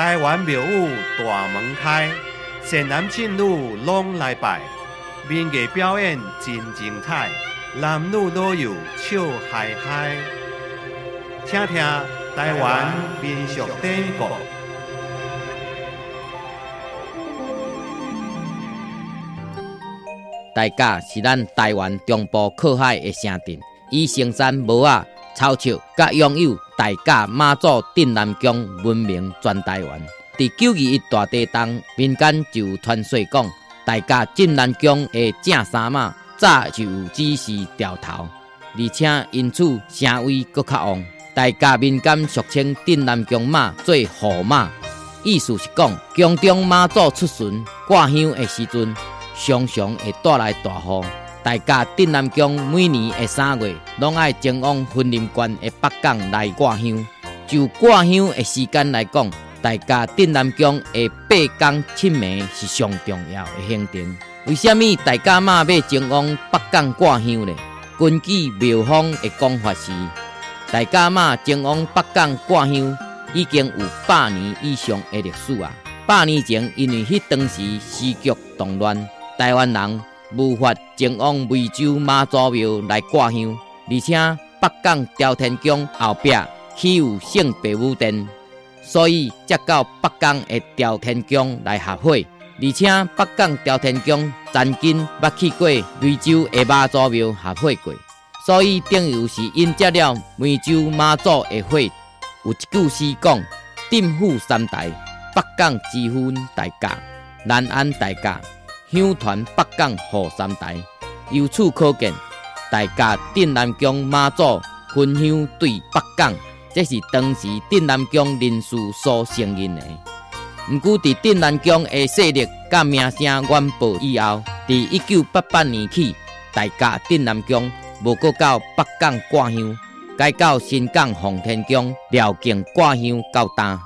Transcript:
台湾庙宇大门开，善男信女拢来拜，民艺表演真精彩，男女老幼笑嗨嗨。听听台湾民俗典故。大甲是咱台湾中部靠海的城镇，以生产帽仔、草树，甲拥有大甲妈祖镇南宫闻名全台湾。伫九二一大地震，民间就传说讲，大甲镇南宫的正三马早就只是掉头，而且因此声威搁较旺。大甲民间俗称镇南宫马做护马，意思是讲宫中妈祖出巡挂香的时阵。常常会带来大雨，大家镇南宫每年的三月，拢爱前往分林关的北港来挂香。就挂香的时间来讲，大家镇南宫的八港七暝是上重要的行程。为什么大家嘛要前往北港挂香呢？根据庙方的讲法是，大家嘛前往北港挂香已经有百年以上的历史啊！百年前，因为迄当时时局动乱。台湾人无法前往湄洲妈祖庙来挂香，而且北港朝天宫后壁起有圣白武殿，所以才到北港的朝天宫来合会。而且北港朝天宫曾经捌去过湄洲的妈祖庙合会过，所以等于是因接了湄洲妈祖的会。有一句诗讲：“镇府三代，北港之分大家，南安大家。”香团北港后三代，由此可见，大家镇南宫妈祖分香对北港，这是当时镇南宫人士所承认的。毋过，伫镇南宫的势力甲名声远播以后，伫一九八八年起，大家镇南宫无过到北港挂香，改到新港奉天宫辽境挂香到呾。